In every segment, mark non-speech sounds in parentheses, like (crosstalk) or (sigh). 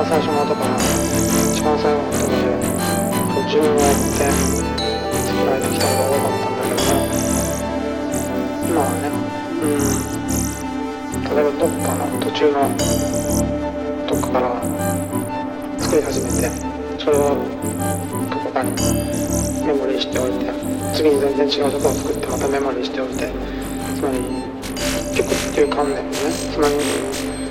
番最初の音から一番最後の音まで順を追って作られてきたのが多かったんだけども今はねうん例えばどっかの途中のどっかから作り始めてそれをどこかにメモリーしておいて次に全然違うとこを作ってまたメモリーしておいてつまり曲っていう観念をねつまり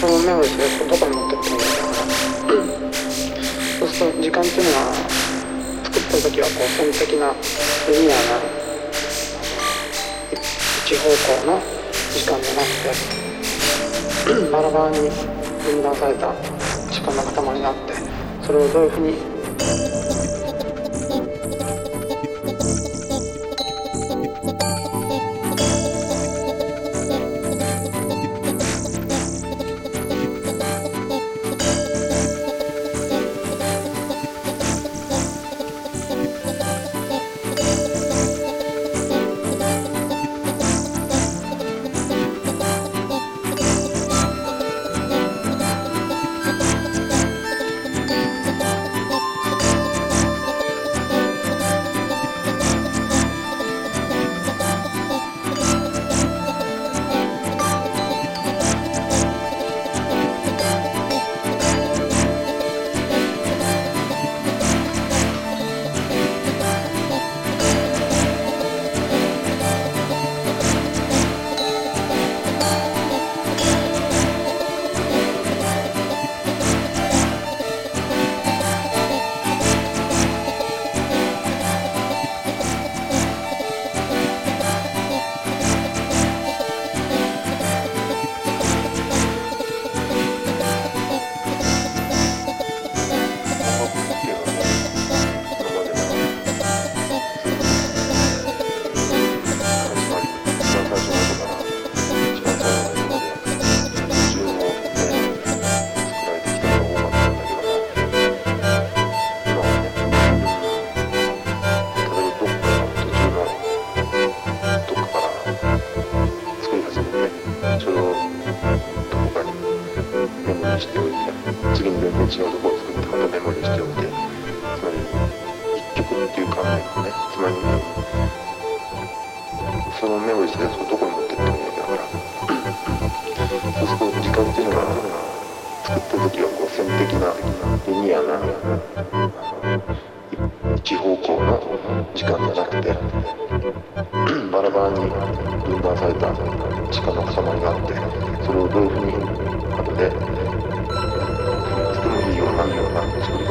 そのメモリーしてるとどこに持ってってもいいからそうすると時間っていうのは作ってる時はこう線的なリニアな一方向の時間じゃなくてバラバラに分断された時間の塊になってそれをどういうふうに所のどこかにメモにしておいて次に全然違うとこを作ってまたメモリしておいてつまり一曲っていう観念をねつまりそのメモリしたやつをどこに持ってってもいいわけだからそうすると時間っていうのが作ってる時はこう線的なリニアな一方向の時間じゃなくて (clears throat) バラバラに分断された時間の塊があってそれをどういうふうに後でとてもいいようなような作り方